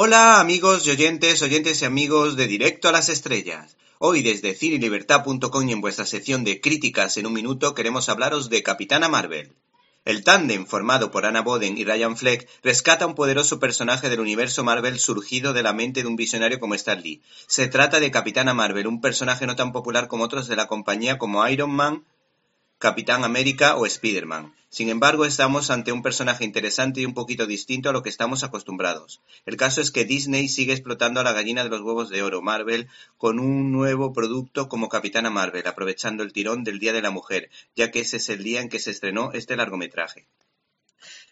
Hola amigos y oyentes, oyentes y amigos de Directo a las Estrellas. Hoy desde cinelibertad.com y en vuestra sección de críticas en un minuto queremos hablaros de Capitana Marvel. El tándem formado por Anna Boden y Ryan Fleck rescata un poderoso personaje del universo Marvel surgido de la mente de un visionario como Stan Lee. Se trata de Capitana Marvel, un personaje no tan popular como otros de la compañía como Iron Man, Capitán América o Spider-Man. Sin embargo, estamos ante un personaje interesante y un poquito distinto a lo que estamos acostumbrados. El caso es que Disney sigue explotando a la gallina de los huevos de oro, Marvel, con un nuevo producto como Capitana Marvel, aprovechando el tirón del Día de la Mujer, ya que ese es el día en que se estrenó este largometraje.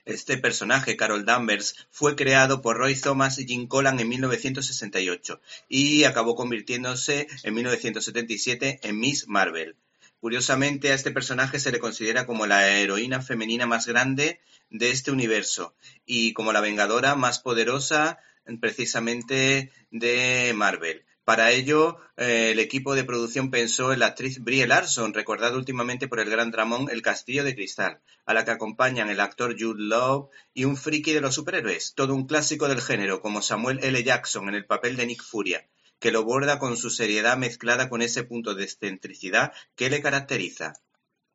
Este personaje, Carol Danvers, fue creado por Roy Thomas y Jim Collan en 1968 y acabó convirtiéndose en 1977 en Miss Marvel. Curiosamente, a este personaje se le considera como la heroína femenina más grande de este universo y como la vengadora más poderosa precisamente de Marvel. Para ello, eh, el equipo de producción pensó en la actriz Brie Larson, recordada últimamente por el gran dramón El Castillo de Cristal, a la que acompañan el actor Jude Law y un friki de los superhéroes, todo un clásico del género, como Samuel L. Jackson en el papel de Nick Furia que lo borda con su seriedad mezclada con ese punto de excentricidad que le caracteriza.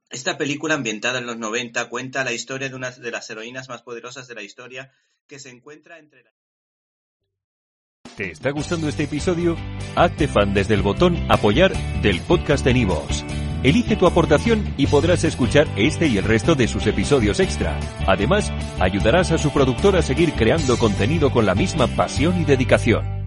Esta película, ambientada en los 90, cuenta la historia de una de las heroínas más poderosas de la historia que se encuentra entre la... ¿Te está gustando este episodio? Hazte fan desde el botón Apoyar del podcast de Nivos. Elige tu aportación y podrás escuchar este y el resto de sus episodios extra. Además, ayudarás a su productor a seguir creando contenido con la misma pasión y dedicación.